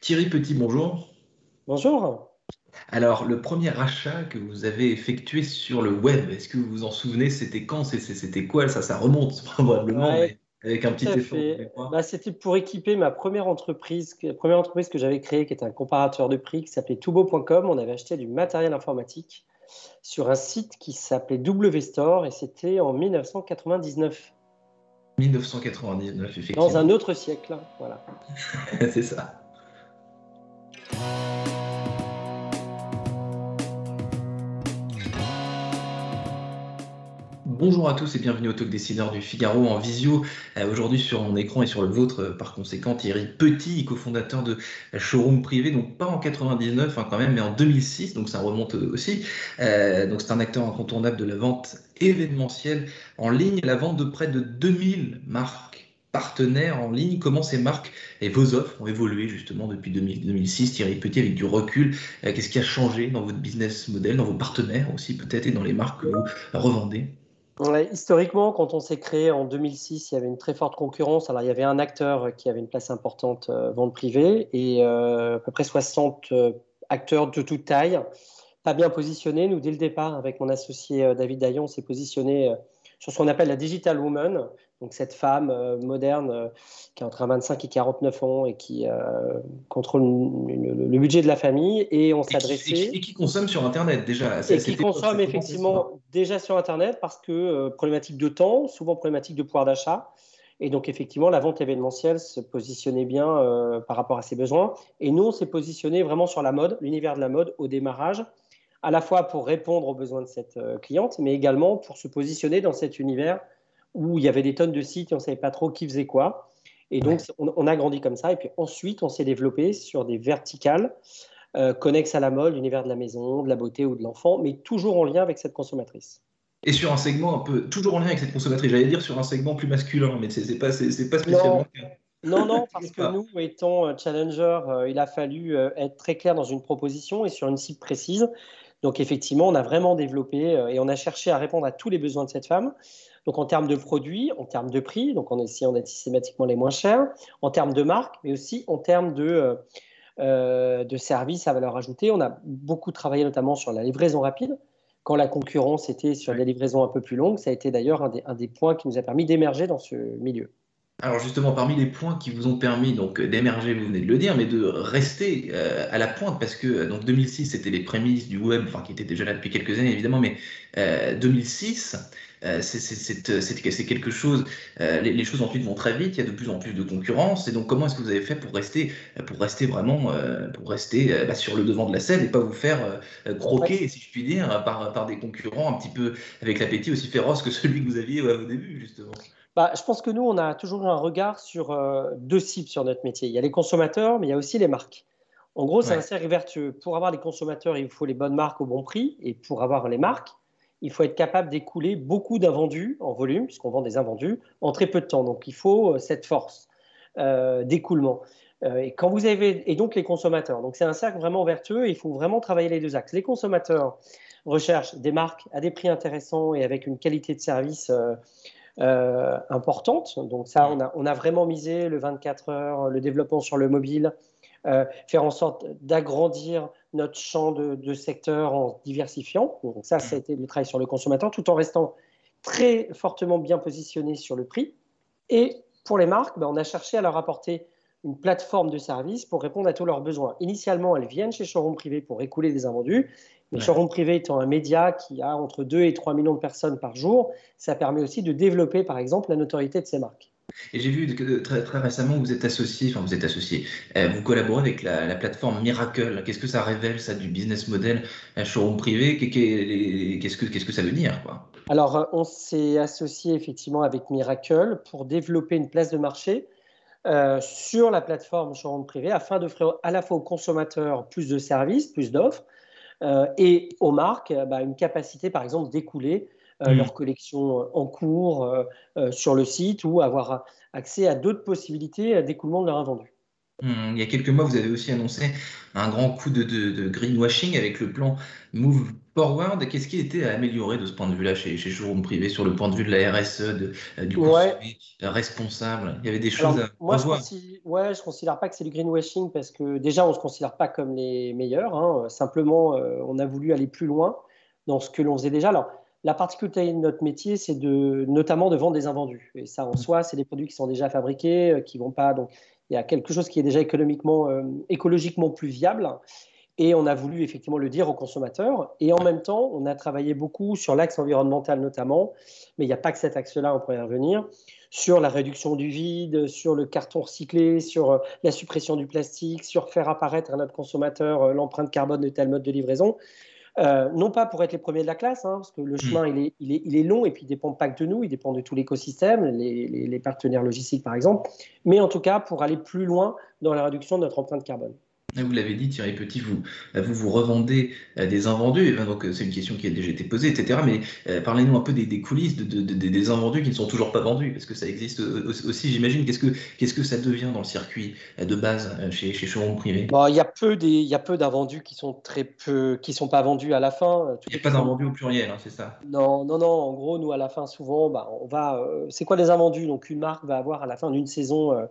Thierry Petit, bonjour. Bonjour. Alors, le premier achat que vous avez effectué sur le web, est-ce que vous vous en souvenez C'était quand C'était quoi Ça, ça remonte probablement, avec un petit effort. Bah, c'était pour équiper ma première entreprise, la première entreprise que j'avais créée, qui était un comparateur de prix, qui s'appelait Tubo.com. On avait acheté du matériel informatique sur un site qui s'appelait WStore et c'était en 1999. 1999, effectivement. Dans un autre siècle, hein, voilà. C'est ça. Bonjour à tous et bienvenue au Talk Décideur du Figaro en visio. Euh, aujourd'hui sur mon écran et sur le vôtre, euh, par conséquent, Thierry Petit, cofondateur de Showroom Privé, donc pas en 99 hein, quand même, mais en 2006, donc ça remonte aussi. Euh, donc c'est un acteur incontournable de la vente événementielle en ligne, la vente de près de 2000 marques partenaires en ligne, comment ces marques et vos offres ont évolué justement depuis 2006, Thierry Petit, avec du recul, qu'est-ce qui a changé dans votre business model, dans vos partenaires aussi peut-être et dans les marques que vous revendez? Historiquement, quand on s'est créé en 2006, il y avait une très forte concurrence. Alors, il y avait un acteur qui avait une place importante, euh, vente privée, et euh, à peu près 60 euh, acteurs de toute taille, pas bien positionnés. Nous, dès le départ, avec mon associé David Daillon, on s'est positionné sur ce qu'on appelle la digital woman, donc cette femme euh, moderne euh, qui a entre 25 et 49 ans et qui euh, contrôle le, budget de la famille. Et on s'adressait. Et, qui consomme sur Internet déjà. Et qui consomme effectivement déjà sur Internet parce que problématique de temps, souvent problématique de pouvoir d'achat. Et donc, effectivement, la vente événementielle se positionnait bien par rapport à ses besoins. Et nous, on s'est positionné vraiment sur la mode, l'univers de la mode au démarrage à la fois pour répondre aux besoins de cette euh, cliente, mais également pour se positionner dans cet univers où il y avait des tonnes de sites et on ne savait pas trop qui faisait quoi. Et donc, on, a grandi comme ça. Et puis ensuite, on s'est développé sur des verticales euh, connexes à la mode, l'univers de la maison, de la beauté ou de l'enfant, mais toujours en lien avec cette consommatrice. Et sur un segment un peu, toujours en lien avec cette consommatrice, j'allais dire sur un segment plus masculin, mais ce n'est pas, pas spécialement non, non, parce que nous, étant euh, challenger, il a fallu être très clair dans une proposition et sur une cible précise. Donc effectivement, on a vraiment développé euh, et on a cherché à répondre à tous les besoins de cette femme. Donc en termes de produits, en termes de prix, donc en essayant d'être systématiquement les moins chers, en termes de marque, mais aussi en termes de, euh, euh, de services à valeur ajoutée. On a beaucoup travaillé notamment sur la livraison rapide. Quand la concurrence était sur des livraisons un peu plus longues, ça a été d'ailleurs un, un des points qui nous a permis d'émerger dans ce milieu. Alors justement, parmi les points qui vous ont permis donc d'émerger, vous venez de le dire, mais de rester euh, à la pointe, parce que euh, donc 2006 c'était les prémices du web, enfin qui étaient déjà là depuis quelques années évidemment, mais 2006 euh, c'est quelque chose. Les, choses ensuite vont très vite, il y a de plus en plus de concurrence, et donc comment est-ce que vous avez fait pour rester, pour rester vraiment, pour rester bah, sur le devant de la scène et pas vous faire croquer, si je puis dire, par, par des concurrents un petit peu avec l'appétit aussi féroce que celui que vous aviez au début justement? Bah, je pense que nous, on a toujours un regard sur euh, deux cibles sur notre métier. Il y a les consommateurs, mais il y a aussi les marques. En gros, c'est un cercle vertueux. Pour avoir les consommateurs, il faut les bonnes marques au bon prix. Et pour avoir les marques, il faut être capable d'écouler beaucoup d'invendus en volume, puisqu'on vend des invendus, en très peu de temps. Donc, il faut euh, cette force euh, d'écoulement. et, quand vous avez, et donc les consommateurs. Donc, c'est un cercle vraiment vertueux. Et il faut vraiment travailler les deux axes. Les consommateurs recherchent des marques à des prix intéressants et avec une qualité de service euh, importante. Donc ça, on a, on a, vraiment misé le 24 heures, le développement sur le mobile, euh, faire en sorte d'agrandir notre champ de, secteur en diversifiant. Donc ça, ça a été le travail sur le consommateur, tout en restant très fortement bien positionné sur le prix. Et pour les marques, ben, on a cherché à leur apporter une plateforme de service pour répondre à tous leurs besoins. Initialement, elles viennent chez Showroom Privé pour écouler des invendus, mais Showroom Privé étant un média qui a entre 2 et 3 millions de personnes par jour, ça permet aussi de développer, par exemple, la notoriété de ces marques. Et j'ai vu que très, très, récemment, vous êtes associé, enfin vous êtes associé, euh, vous collaborez avec la, plateforme Miracle. Qu'est-ce que ça révèle, ça, du business model un showroom privé? Qu'est-ce que, qu'est-ce que ça veut dire quoi? Alors, euh, on s'est associé effectivement avec Miracle pour développer une place de marché euh, sur la plateforme showroom privé afin d'offrir à la fois aux consommateurs plus de services, plus d'offres, euh, et aux marques bah, une capacité, par exemple, d'écouler euh, mm. leur collection en cours sur le site ou avoir accès à d'autres possibilités d'écoulement de leur invendu. Hmm, il y a quelques mois, vous avez aussi annoncé un grand coup de, greenwashing avec le plan Move Forward. Qu'est-ce qui était à améliorer de ce point de vue-là chez, chez Showroom Privé sur le point de vue de la RSE, de, euh, du consommé responsable? Il y avait des choses à moi, je ne ouais, je considère pas que c'est du greenwashing parce que déjà, on ne se considère pas comme les meilleurs. Hein. Simplement, euh, on a voulu aller plus loin dans ce que l'on faisait déjà. Alors, la particularité de notre métier, c'est de, notamment de vendre des invendus. Et ça, en soi, c'est des produits qui sont déjà fabriqués, euh, qui vont pas. Donc, il y a quelque chose qui est déjà économiquement, euh, écologiquement plus viable. Et on a voulu effectivement le dire aux consommateurs. Et en même temps, on a travaillé beaucoup sur l'axe environnemental notamment, mais il n'y a pas que cet axe-là, on pourrait y revenir, sur la réduction du vide, sur le carton recyclé, sur euh, la suppression du plastique, sur faire apparaître à notre consommateur l'empreinte carbone de tel mode de livraison. Euh, non pas pour être les premiers de la classe, hein, parce que le hmm. chemin il est, il, est, il est, long et puis il ne dépend pas que de nous, il dépend de tout l'écosystème, les, les, partenaires logistiques par exemple, mais en tout cas pour aller plus loin dans la réduction de notre empreinte carbone. Vous l'avez dit, Thierry Petit, vous vous, vous revendez euh, des invendus, donc euh, c'est une question qui a déjà été posée, etc. Mais euh, parlez-nous un peu des, coulisses de, des invendus qui ne sont toujours pas vendus, parce que ça existe aussi, j'imagine? Qu'est-ce que, qu'est-ce que ça devient dans le circuit de base chez, chez Showroom Privé? Bon, Il y a peu, d'invendus qui sont très peu, qui sont pas vendus à la fin. il n'y a pas d'invendus au pluriel, hein, c'est ça? Non, non, non. En gros, nous à la fin, souvent, bah, on va. c'est quoi les invendus? Donc une marque va avoir à la fin d'une saison euh,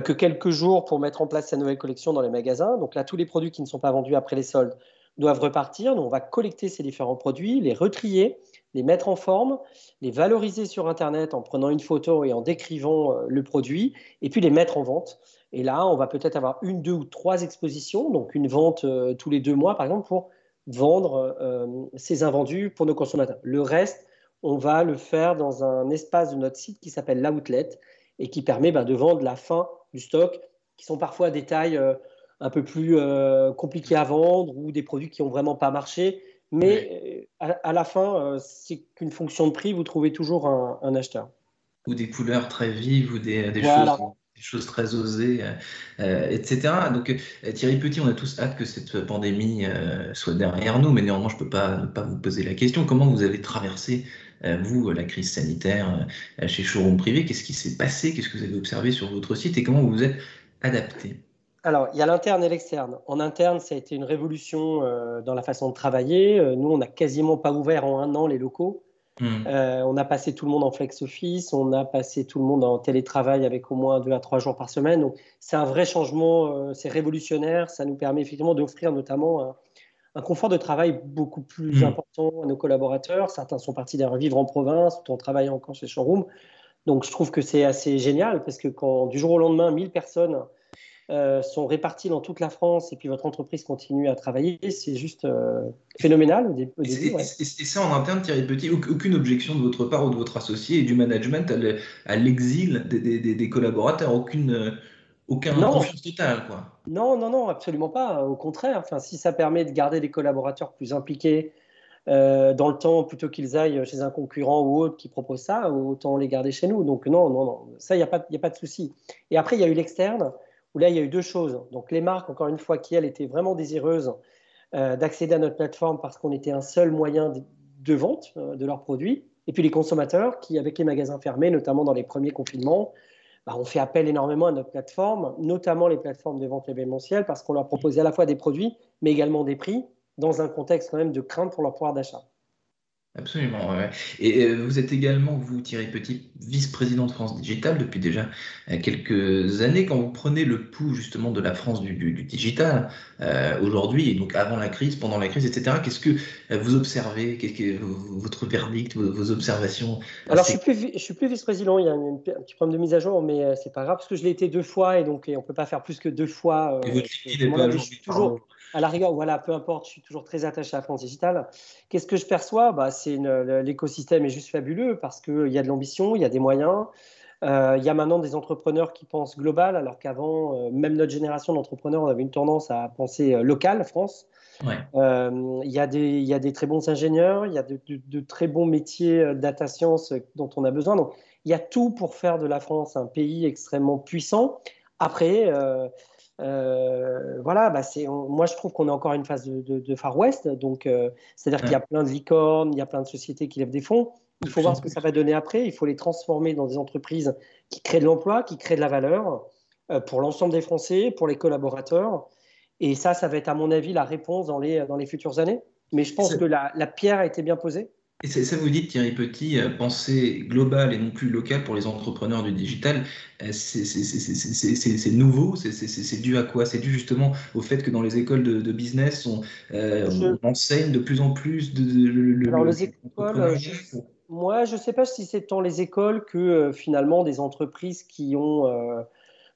que quelques jours pour mettre en place sa nouvelle collection dans les magasins. Donc là, tous les produits qui ne sont pas vendus après les soldes doivent repartir. Nous, on va collecter ces différents produits, les retrier, les mettre en forme, les valoriser sur Internet en prenant une photo et en décrivant euh, le produit, et puis les mettre en vente. Et là, on va peut-être avoir une, deux ou trois expositions, donc une vente euh, tous les deux mois, par exemple, pour vendre ces invendus pour nos consommateurs. Le reste, on va le faire dans un espace de notre site qui s'appelle l'outlet et qui permet bah, de vendre la fin du stock, qui sont parfois des tailles euh, un peu plus euh, compliquées à vendre ou des produits qui n'ont vraiment pas marché. Mais euh, à, la fin, c'est qu'une fonction de prix, vous trouvez toujours un, acheteur. Ou des couleurs très vives ou des, choses très osées, etc. Donc Thierry Petit, on a tous hâte que cette pandémie soit derrière nous, mais néanmoins, je ne peux pas, pas vous poser la question. Comment vous avez traversé vous, la crise sanitaire euh, chez Showroom Privé, qu'est-ce qui s'est passé? Qu'est-ce que vous avez observé sur votre site et comment vous vous êtes adapté? Alors, il y a l'interne et l'externe. En interne, ça a été une révolution euh, dans la façon de travailler. nous, on n'a quasiment pas ouvert en un an les locaux. Hmm. on a passé tout le monde en flex office, on a passé tout le monde en télétravail avec au moins deux à trois jours par semaine. Donc, c'est un vrai changement, c'est révolutionnaire. Ça nous permet effectivement d'offrir notamment un confort de travail beaucoup plus hmm. important à nos collaborateurs. Certains sont partis d'ailleurs vivre en province tout en travaillant encore chez Showroom. Donc je trouve que c'est assez génial parce que quand du jour au lendemain, 1000 personnes euh, sont réparties dans toute la France et puis votre entreprise continue à travailler, c'est juste euh, phénoménal. et, ça en interne, Thierry Petit, aucune objection de votre part ou de votre associé et du management à l'exil des, des, collaborateurs, aucune euh, aucun non. confiance totale, quoi. Non, non, non, absolument pas. Au contraire, enfin, si ça permet de garder des collaborateurs plus impliqués euh, dans le temps plutôt qu'ils aillent chez un concurrent ou autre qui propose ça, autant les garder chez nous. Donc non, non, non, ça, il n'y a, pas, a pas de souci. Et après, il y a eu l'externe, où là, il y a eu deux choses. Donc les marques, encore une fois, qui, elles, étaient vraiment désireuses euh, d'accéder à notre plateforme parce qu'on était un seul moyen de, de vente euh, de leurs produits. Et puis les consommateurs qui, avec les magasins fermés, notamment dans les premiers confinements, bah, on fait appel énormément à notre plateforme, notamment les plateformes de vente événementielle, parce qu'on leur proposait à la fois des produits, mais également des prix, dans un contexte quand même de crainte pour leur pouvoir d'achat. Absolument. Ouais. Et euh, vous êtes également, vous, Thierry Petit, vice-président de France Digital depuis déjà euh, quelques années. Quand vous prenez le pouls justement de la France du, digital euh, aujourd'hui, et donc avant la crise, pendant la crise, etc., qu'est-ce que vous observez? Qu'est-ce que votre verdict, vos, observations Alors, je suis suis plus vice-président. Il y a un, petit problème de mise à jour, mais c'est pas grave parce que je l'ai été deux fois et donc on peut pas faire plus que deux fois. et votre n'est pas toujours, à la rigueur, voilà, peu importe, je suis toujours très attaché à la France Digital. Qu'est-ce que je perçois? Bah, c'est L'écosystème est juste fabuleux parce qu'il y a de l'ambition, il y a des moyens. Euh, il y a maintenant des entrepreneurs qui pensent global, alors qu'avant, euh, même notre génération d'entrepreneurs, on avait une tendance à penser euh, local, France. il, y a des, il y a des très bons ingénieurs, il y a de, de très bons métiers data science dont on a besoin. Donc, il y a tout pour faire de la France un pays extrêmement puissant. Après, euh, voilà, bah moi je trouve qu'on est encore une phase de, Far West, donc euh, c'est-à-dire qu'il y a plein de licornes, il y a plein de sociétés qui lèvent des fonds. Il faut voir ce que ça va donner après. Il faut les transformer dans des entreprises qui créent de l'emploi, qui créent de la valeur. pour l'ensemble des Français, pour les collaborateurs. Et ça, ça va être à mon avis la réponse dans les, dans les futures années. Mais je pense que la, la pierre a été bien posée. Et ça vous dit, Thierry Petit, euh, penser global et non plus local pour les entrepreneurs du digital, euh, c'est nouveau, c'est dû à quoi? C'est dû justement au fait que dans les écoles de, business, on, euh, enseigne de plus en plus de, Alors les écoles, moi je ne sais pas si c'est tant les écoles que finalement des entreprises qui ont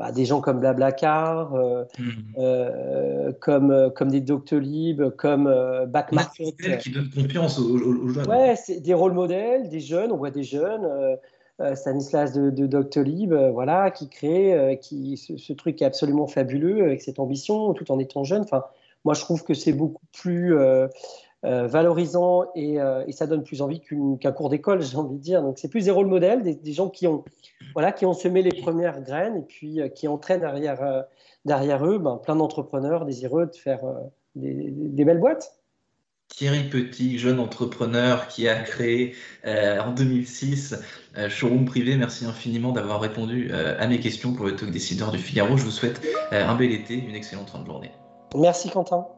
bah, des gens comme Blablacar, euh, mmh. euh, comme, euh, comme des Doctolib, comme Backmarket. qui donnent confiance aux, jeunes. Ouais, c'est des rôles modèles, des jeunes, on voit des jeunes. Stanislas de, de, Doctolib, voilà, qui crée qui, ce, truc qui est absolument fabuleux avec cette ambition, tout en étant jeune. Enfin, moi, je trouve que c'est beaucoup plus valorisant et, et, ça donne plus envie qu'un cours d'école, j'ai envie de dire. Donc, c'est plus des rôles modèles, des, des gens qui ont voilà, qui ont semé les premières graines et puis euh, qui entraînent derrière, euh, derrière eux ben, plein d'entrepreneurs désireux de faire euh, des, belles boîtes. Thierry Petit, jeune entrepreneur qui a créé en 2006 Showroom Privé, merci infiniment d'avoir répondu à mes questions pour le talk décideur du Figaro. Je vous souhaite un bel été, une excellente fin de journée. Merci Quentin.